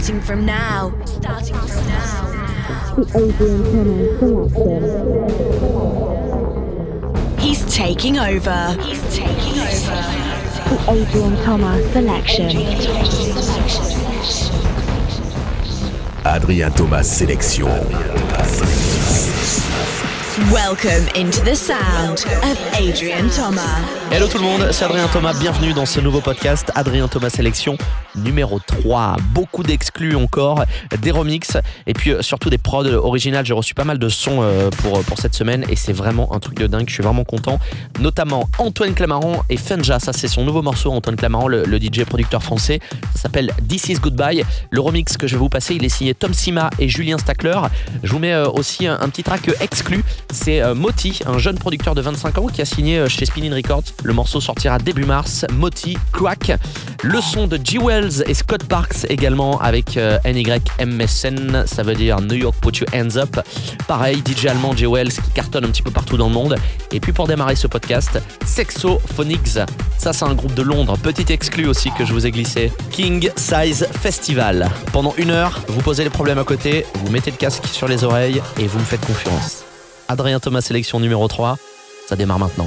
Starting from now. Starting from now. The Adrian Thomas selection. He's taking over. He's taking over. The Adrian Thomas selection. Adrian Thomas sélection. Welcome into the sound of Adrian Thomas. Hello tout le monde, c'est Adrien Thomas, bienvenue dans ce nouveau podcast Adrien Thomas Sélection numéro 3. Beaucoup d'exclus encore, des remixes et puis euh, surtout des prods originales. J'ai reçu pas mal de sons euh, pour, pour cette semaine et c'est vraiment un truc de dingue, je suis vraiment content. Notamment Antoine Clamaran et Fenja, ça c'est son nouveau morceau, Antoine Clamaran, le, DJ producteur français. Ça s'appelle This is Goodbye. Le remix que je vais vous passer, il est signé Tom Sima et Julien Stackler. Je vous mets euh, aussi un, un petit track exclu, c'est Moti, un jeune producteur de 25 ans qui a signé chez Spinning Records. Le morceau sortira début mars. Moti, Quack. Le son de G. Wells et Scott Parks également avec euh, NYMSN, ça veut dire New York Put Your Hands Up. Pareil, DJ allemand G. Wells qui cartonne un petit peu partout dans le monde. Et puis pour démarrer ce podcast, Sexophonics. Ça, c'est un groupe de Londres, petit exclu aussi que je vous ai glissé. King Size Festival. Pendant une heure, vous posez les problèmes à côté, vous mettez le casque sur les oreilles et vous me faites confiance. Adrien Thomas sélection numéro 3, ça démarre maintenant.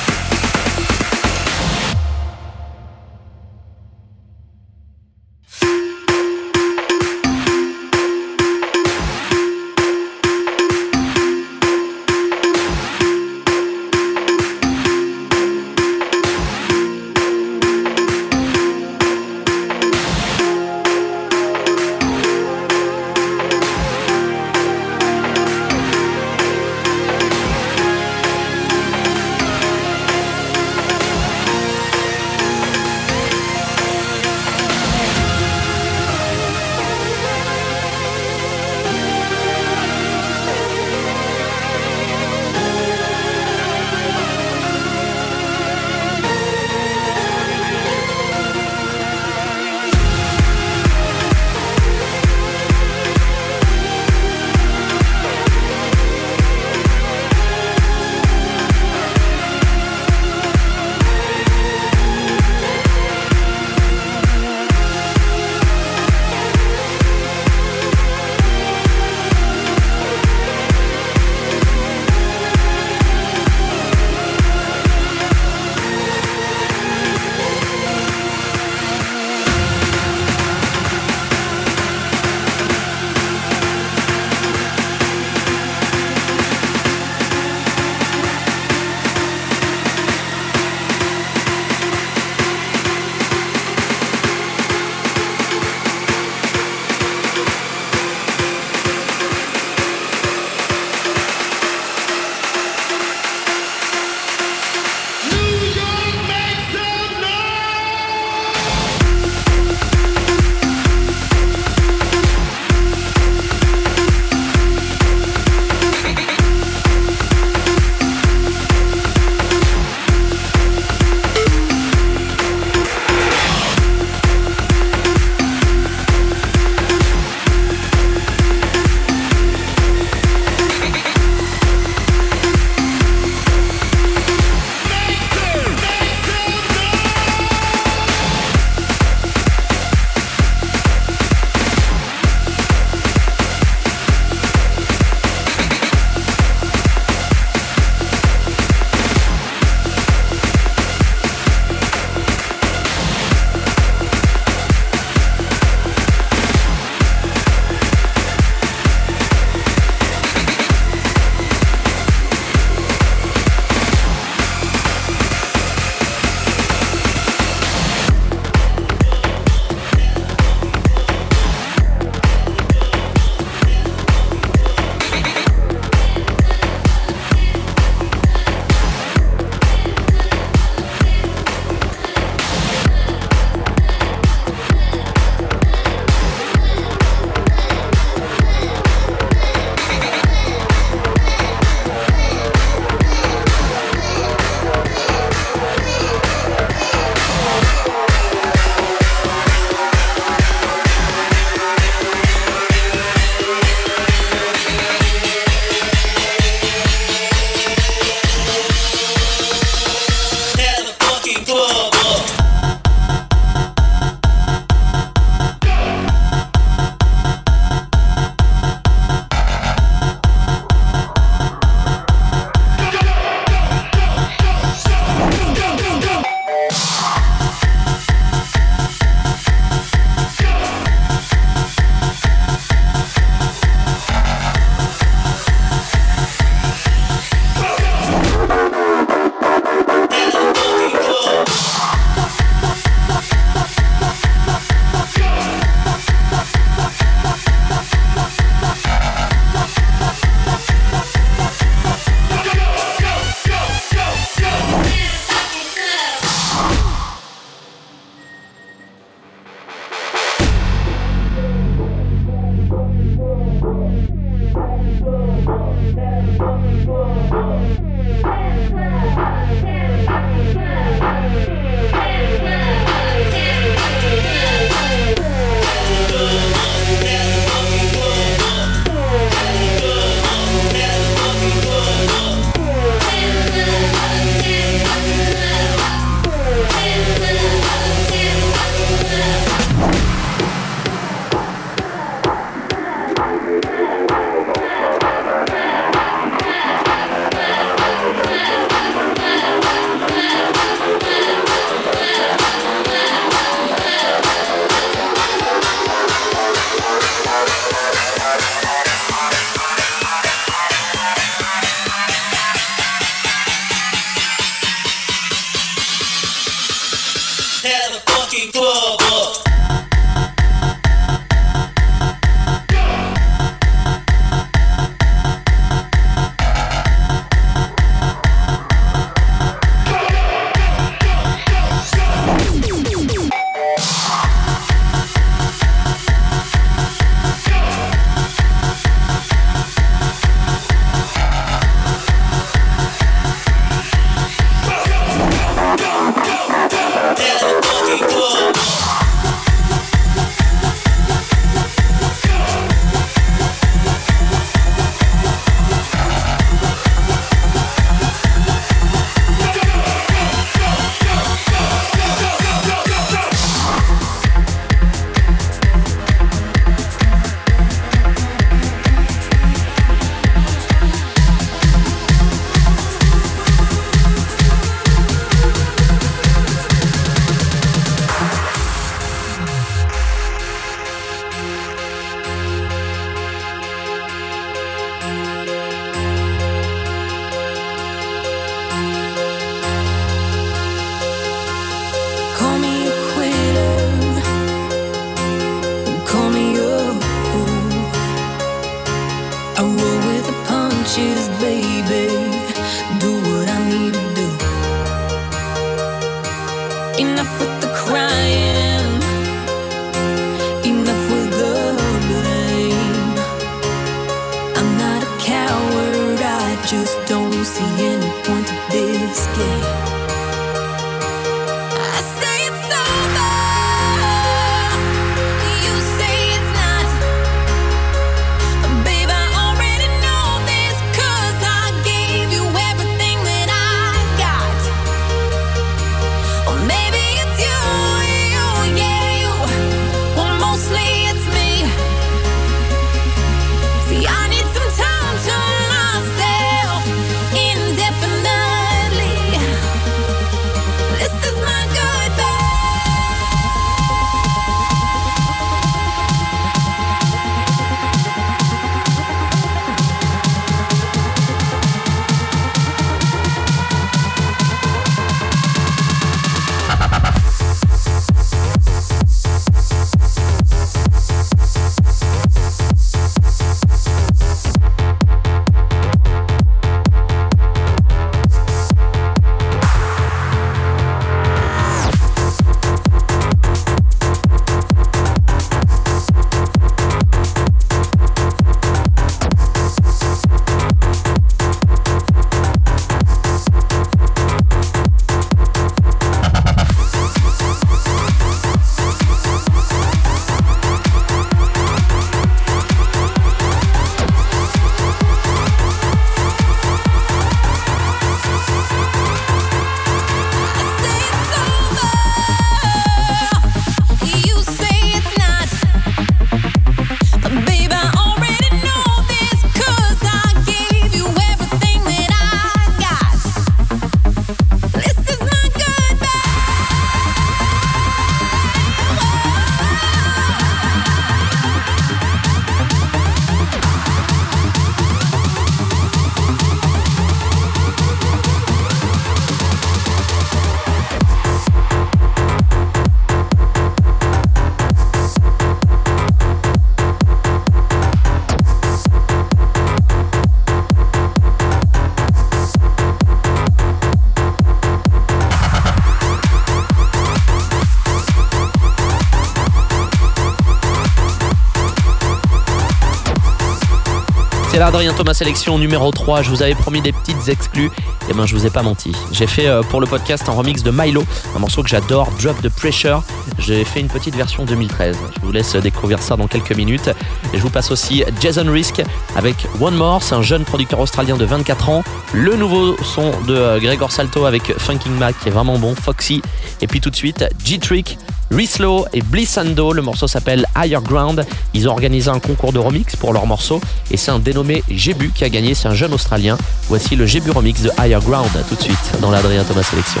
C'est là Adrien Thomas sélection numéro 3. Je vous avais promis des petites exclus. Et ben je vous ai pas menti. J'ai fait euh, pour le podcast un remix de Milo, un morceau que j'adore, Drop the Pressure. J'ai fait une petite version 2013. Je vous laisse découvrir ça dans quelques minutes. Et je vous passe aussi Jason Risk avec One More. Un jeune producteur australien de 24 ans. Le nouveau son de euh, Gregor Salto avec Funking Mac qui est vraiment bon. Foxy. Et puis tout de suite G-Trick. Rislow et Blissando, le morceau s'appelle Higher Ground. Ils ont organisé un concours de remix pour leur morceau et c'est un dénommé Jébu qui a gagné, c'est un jeune Australien. Voici le Jébu remix de Higher Ground tout de suite dans l'Adrien Thomas Sélection.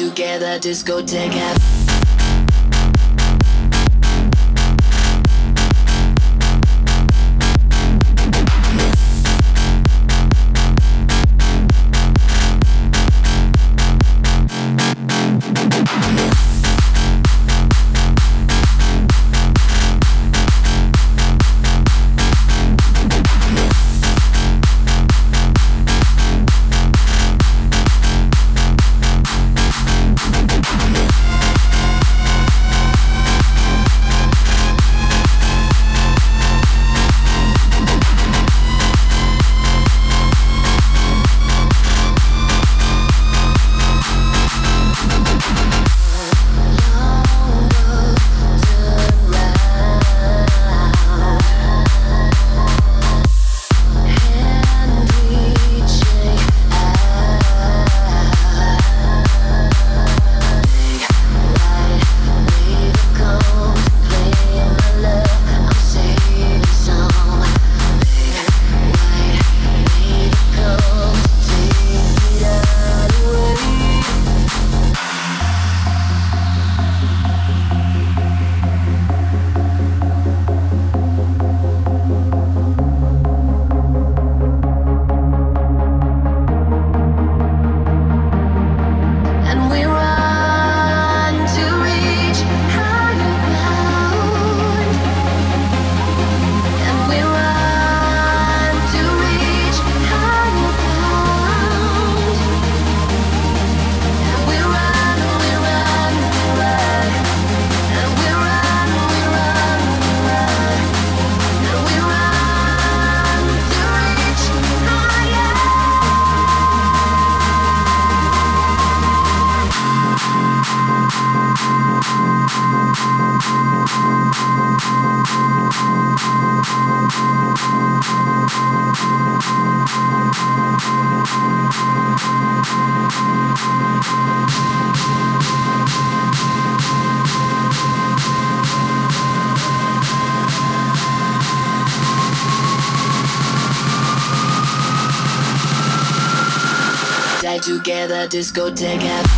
Together, discotheque. discoteca.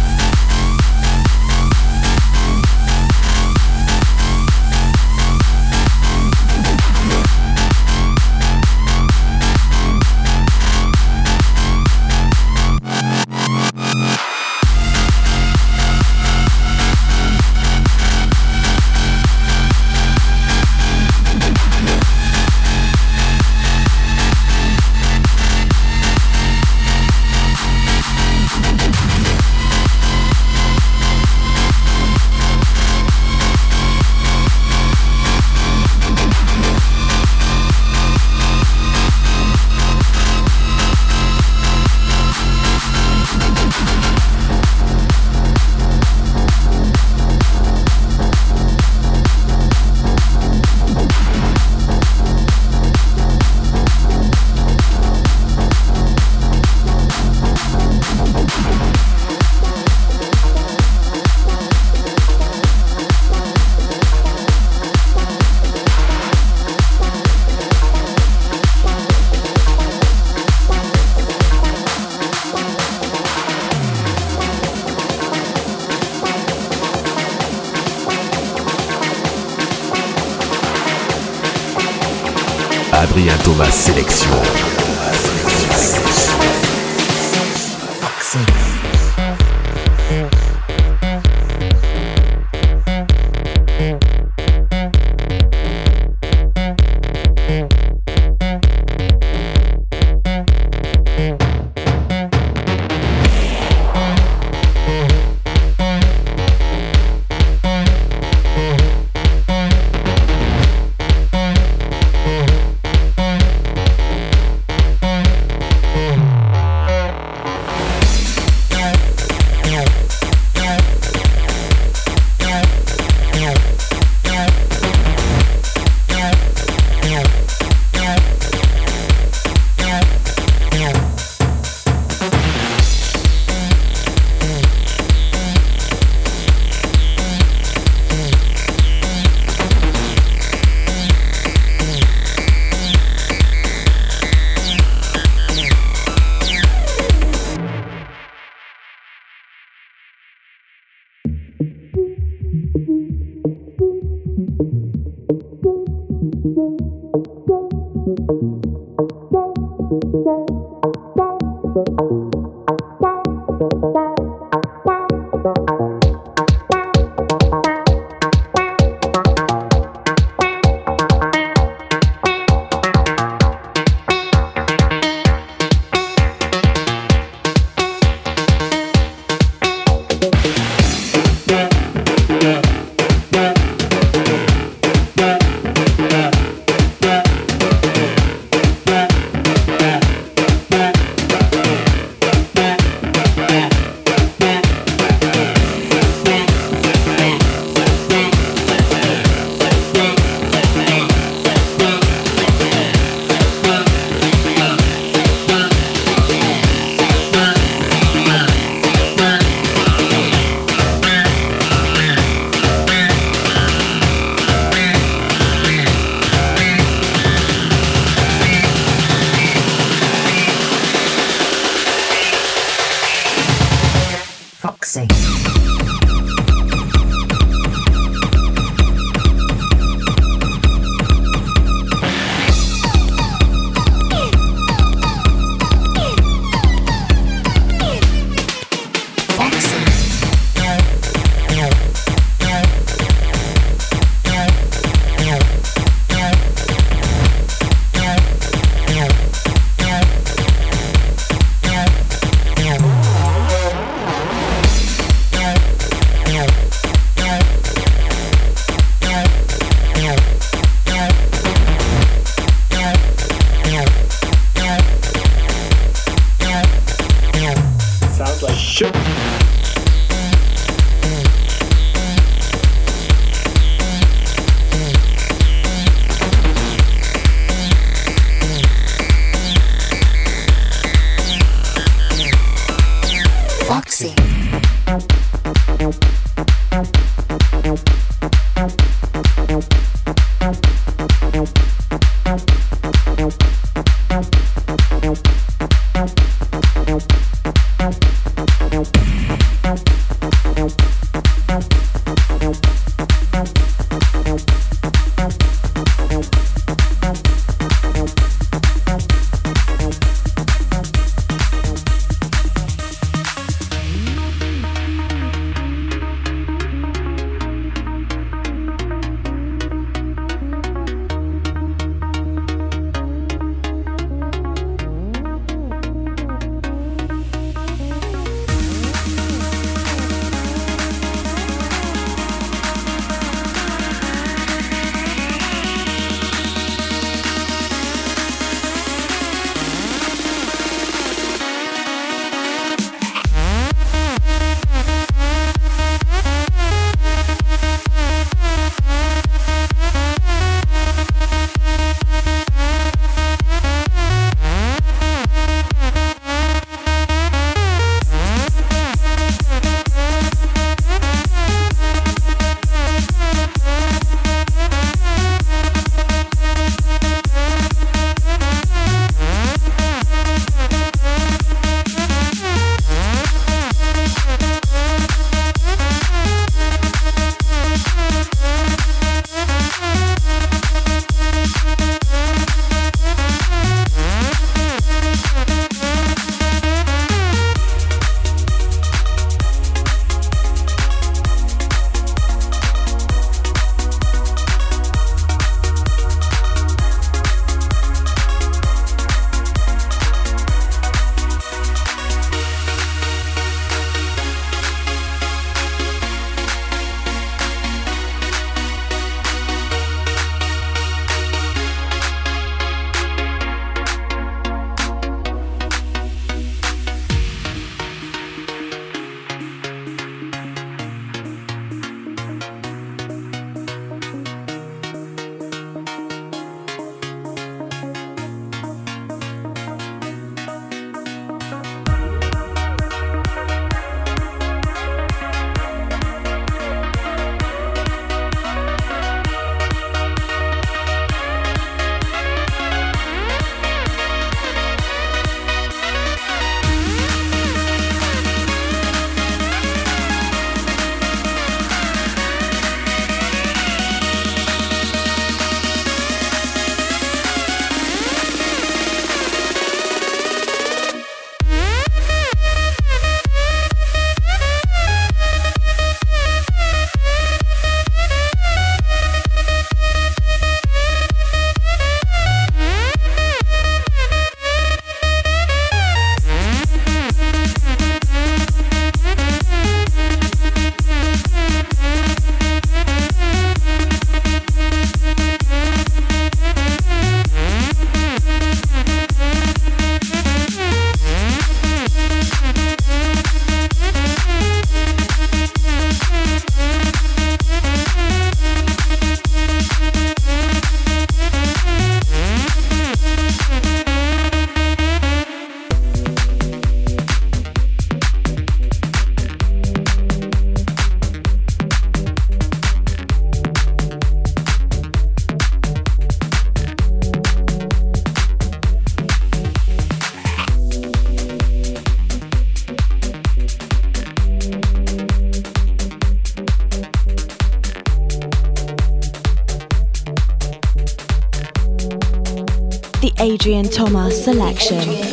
Selection.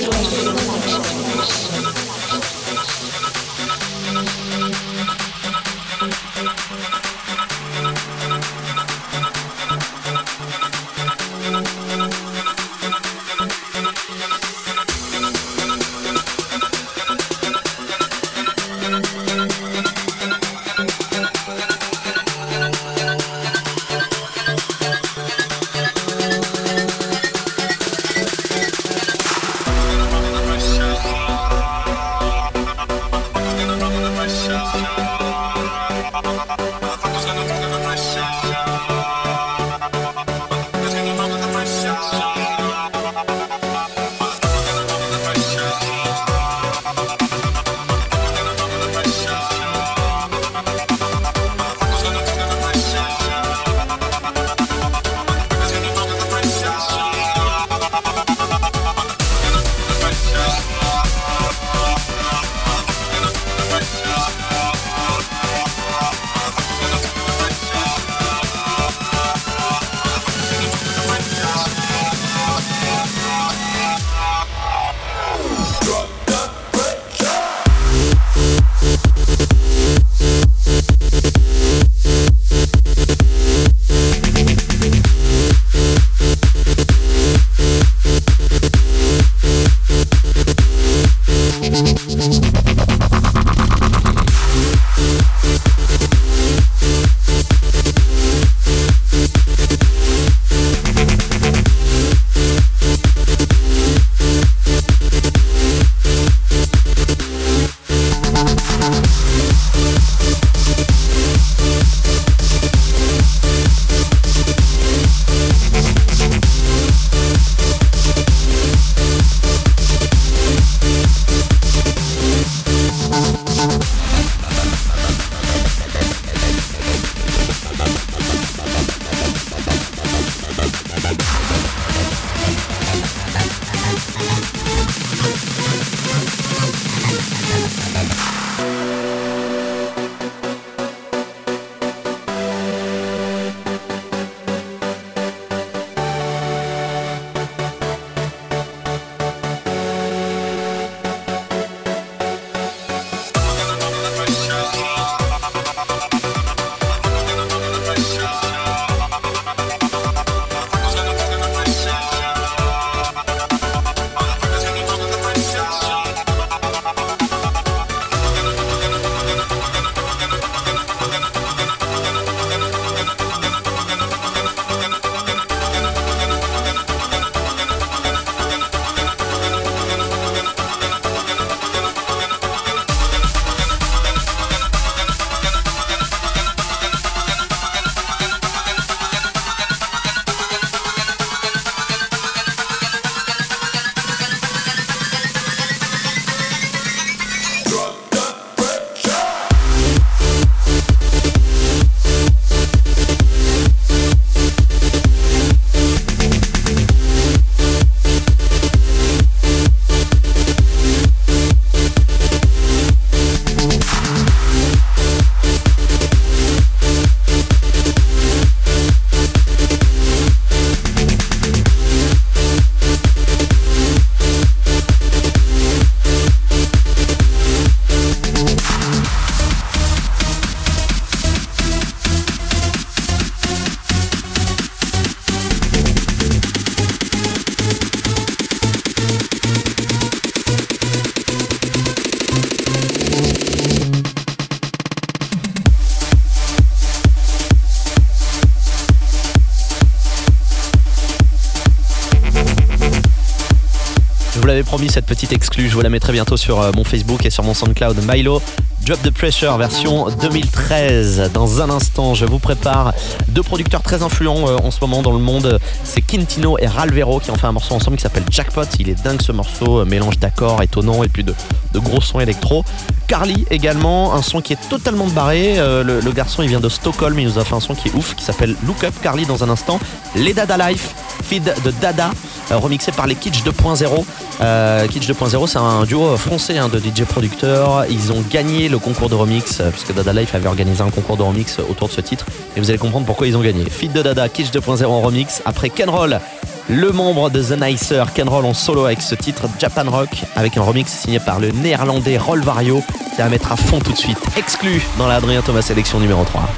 Cette petite exclue, je vous la mettrai bientôt sur euh, mon Facebook et sur mon SoundCloud. Milo, Drop the Pressure version 2013. Dans un instant, je vous prépare deux producteurs très influents euh, en ce moment dans le monde. C'est Quintino et Ralvero qui ont fait un morceau ensemble qui s'appelle Jackpot. Il est dingue ce morceau, euh, mélange d'accords étonnant et puis de, gros sons électro. Carly également, un son qui est totalement barré. Le, le garçon il vient de Stockholm, il nous a fait un son qui est ouf qui s'appelle Look Up. Carly dans un instant. Les Dada Life, feed de Dada, euh, remixé par les Kitsch 2.0. Euh, Kitsch 2.0 c'est un duo français hein, de DJ producteurs. Ils ont gagné le concours de remix euh, puisque Dada Life avait organisé un concours de remix autour de ce titre. Et vous allez comprendre pourquoi ils ont gagné. Feed de Dada, Kitsch 2.0 en remix. Après Ken Roll, le membre de The Nicer, Ken Roll en solo avec ce titre Japan Rock, avec un remix signé par le néerlandais Roll Vario. C'est à mettre à fond tout de suite. Exclu dans la Adrien Thomas sélection numéro 3.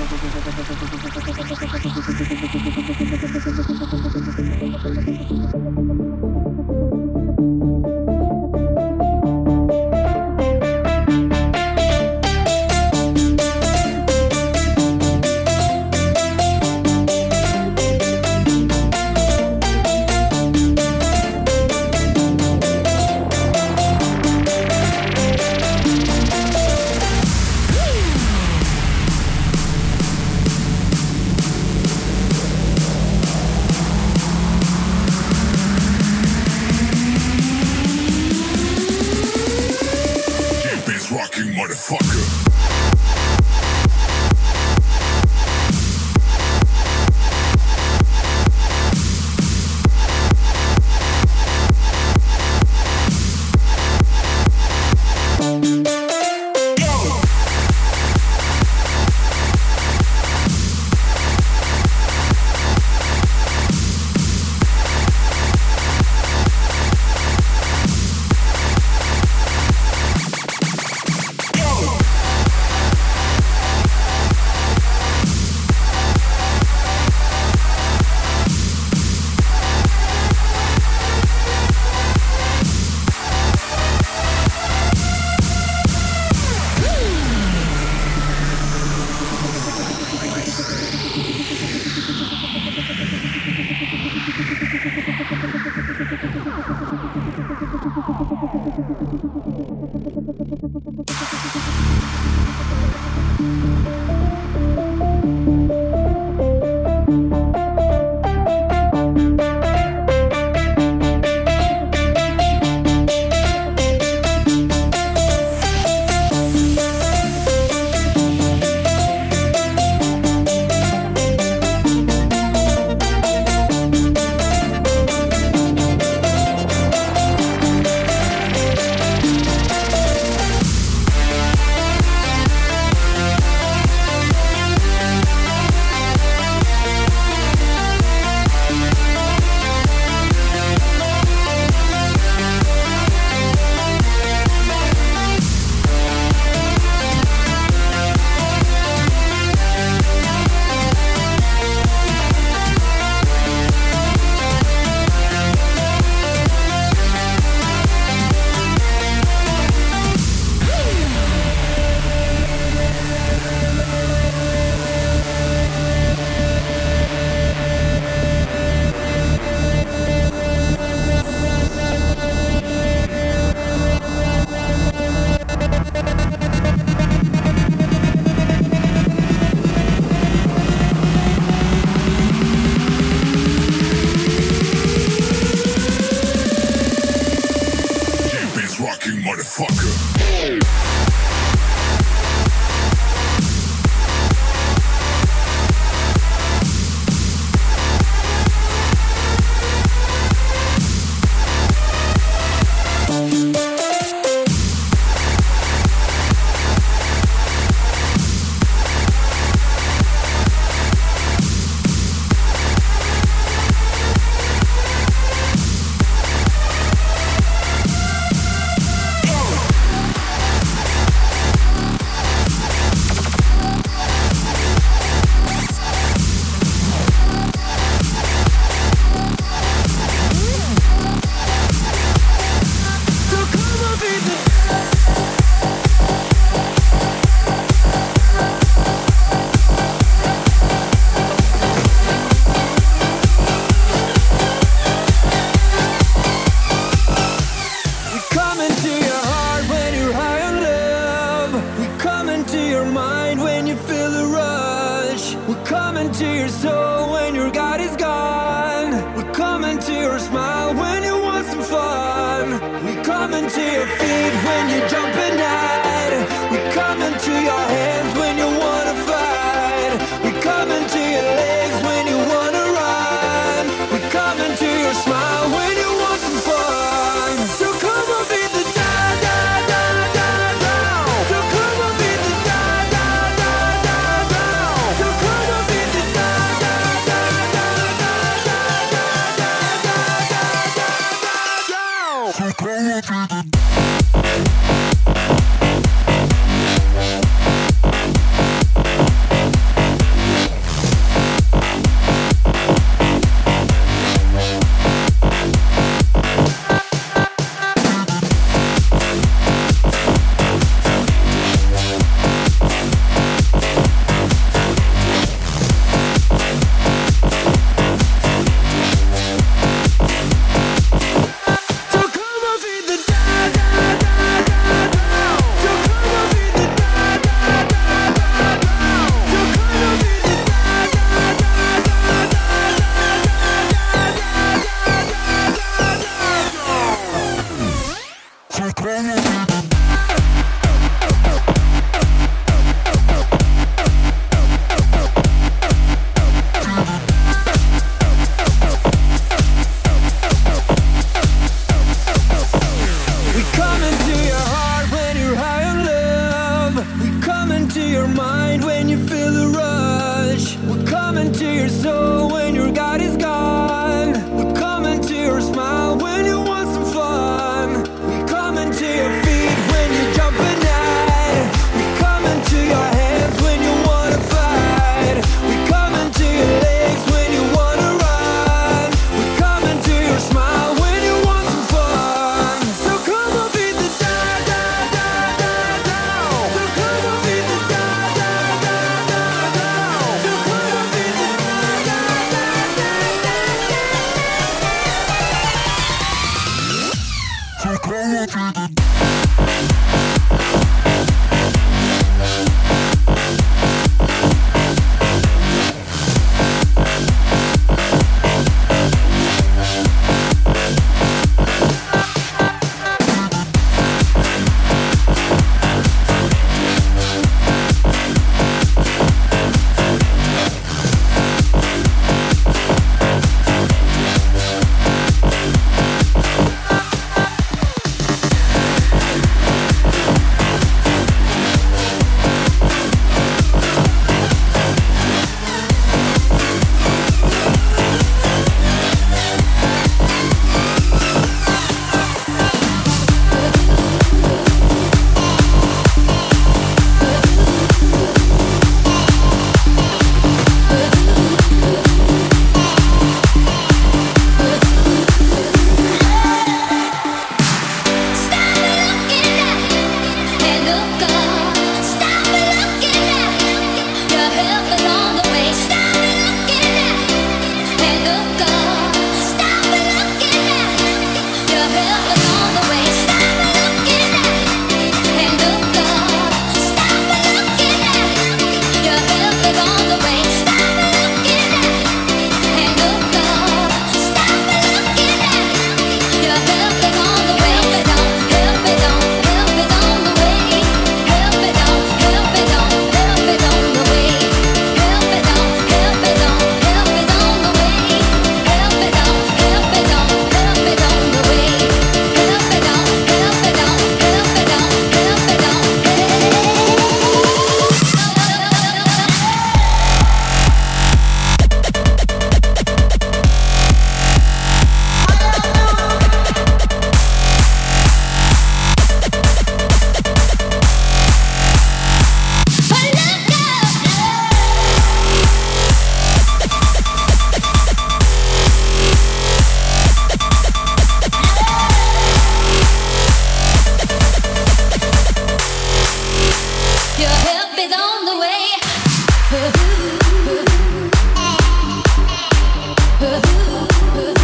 good.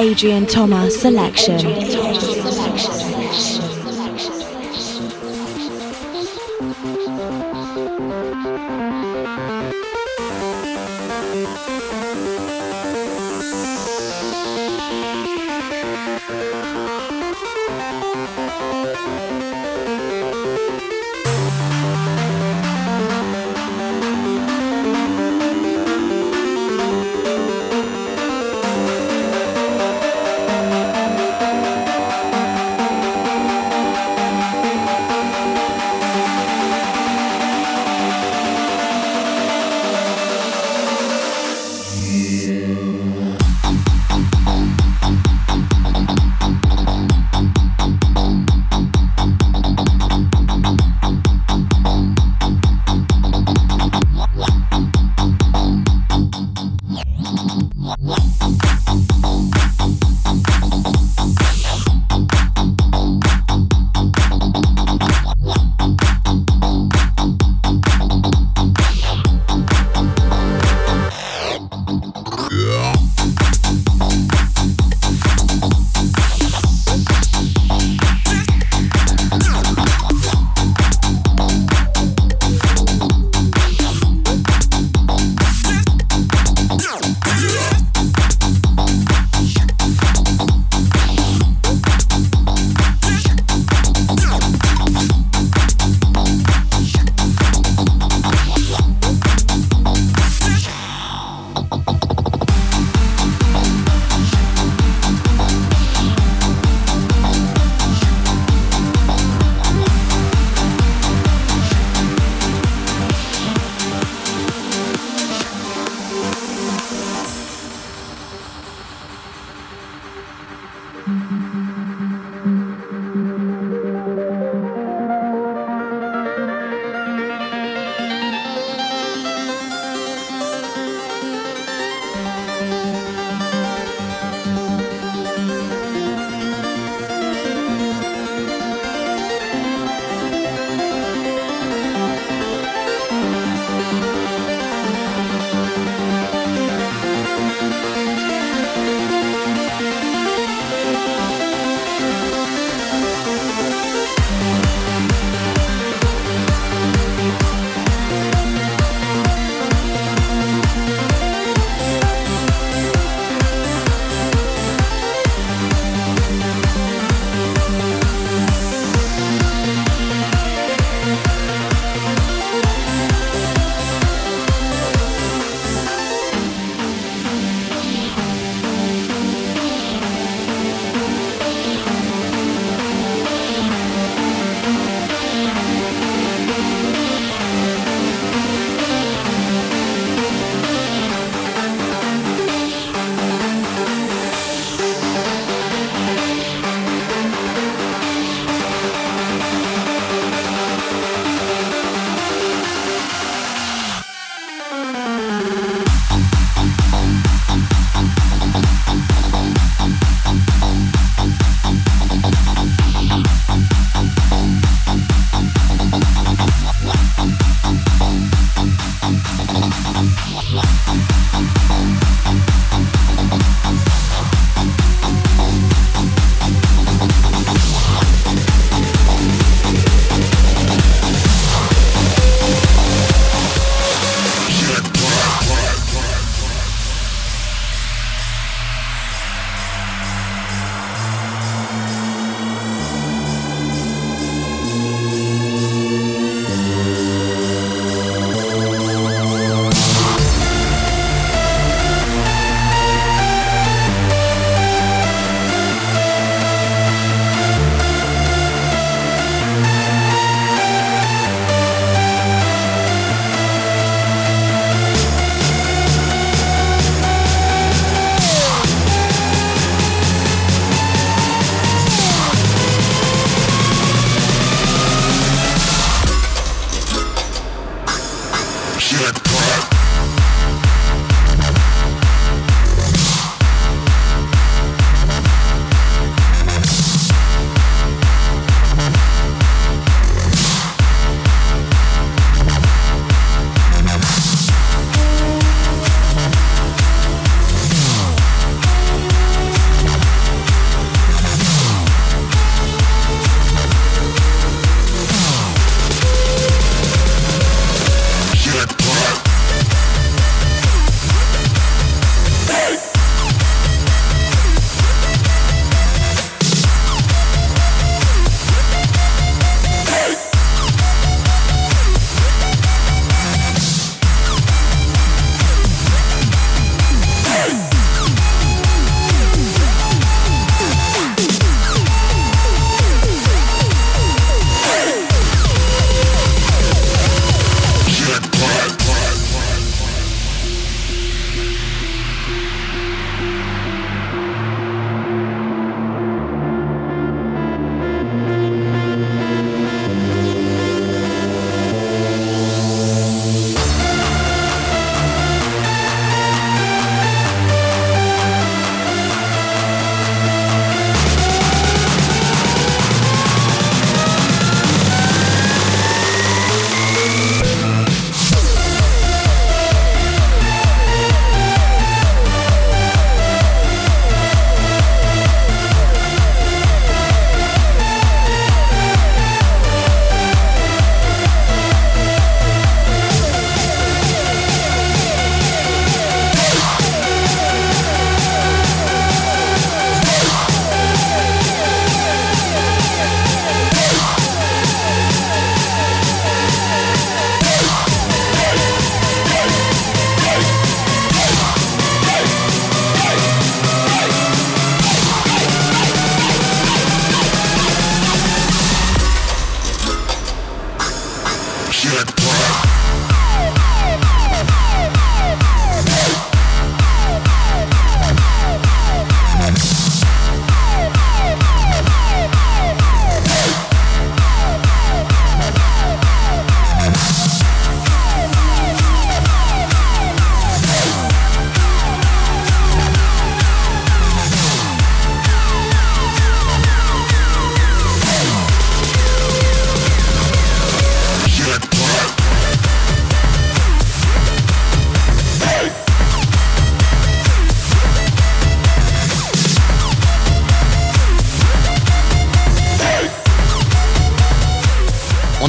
The Adrian Thomas Selection.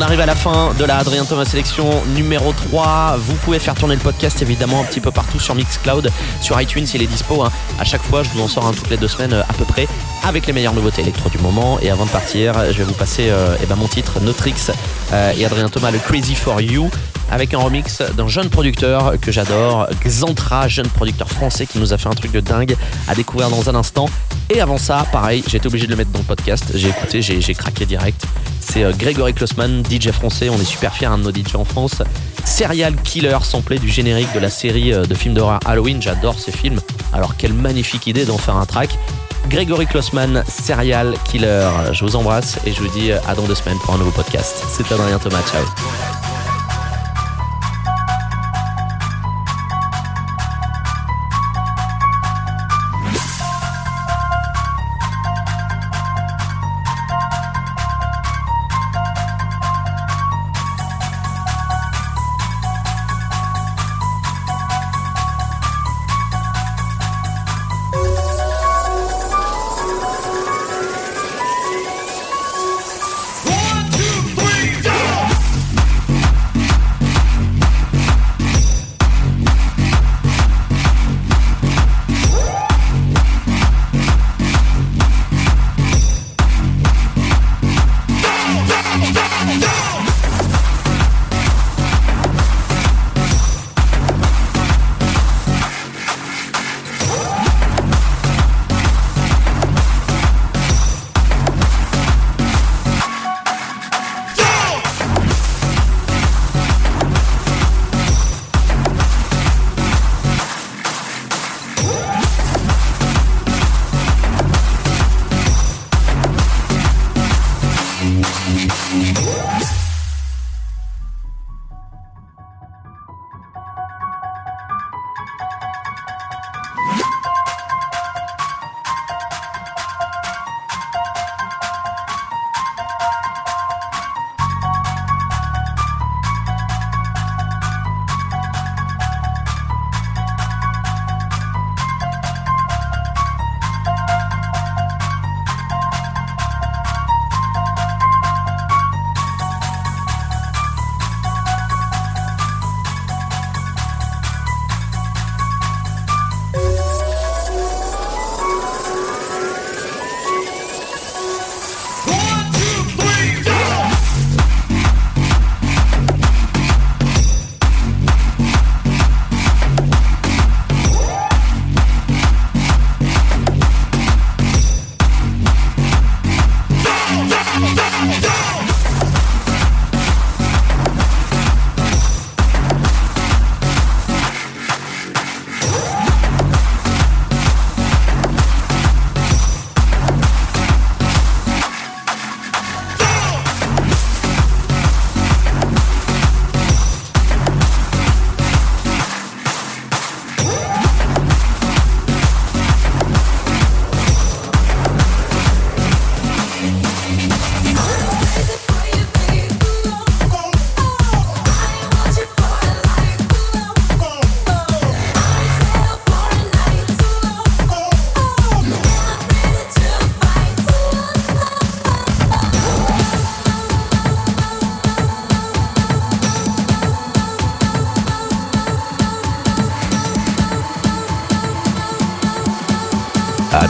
On arrive à la fin de la Adrien Thomas sélection numéro 3. Vous pouvez faire tourner le podcast évidemment un petit peu partout sur Mixcloud, sur iTunes, il est dispo. hein. À chaque fois, je vous en sors un toutes les deux semaines euh, à peu près avec les meilleures nouveautés électro du moment. Et avant de partir, je vais vous passer euh, eh ben, mon titre, Notrix euh, et Adrien Thomas, le Crazy for You avec un remix d'un jeune producteur que j'adore, Xantra, jeune producteur français qui nous a fait un truc de dingue à découvrir dans un instant. Et avant ça, pareil, j'ai été obligé de le mettre dans le podcast. J'ai écouté, j'ai craqué direct. C'est euh, Grégory Klossman, DJ français. On est super fiers, un de nos DJ en France. Serial Killer, samplé du générique de la série euh, de films d'horreur Halloween. J'adore ces films. Alors, quelle magnifique idée d'en faire un track. Grégory Klossman, Serial Killer. Je vous embrasse et je vous dis à dans deux semaines pour un nouveau podcast. C'est Adrien Thomas. Ciao.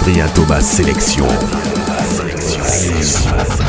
Adrien Thomas Sélection. Sélection.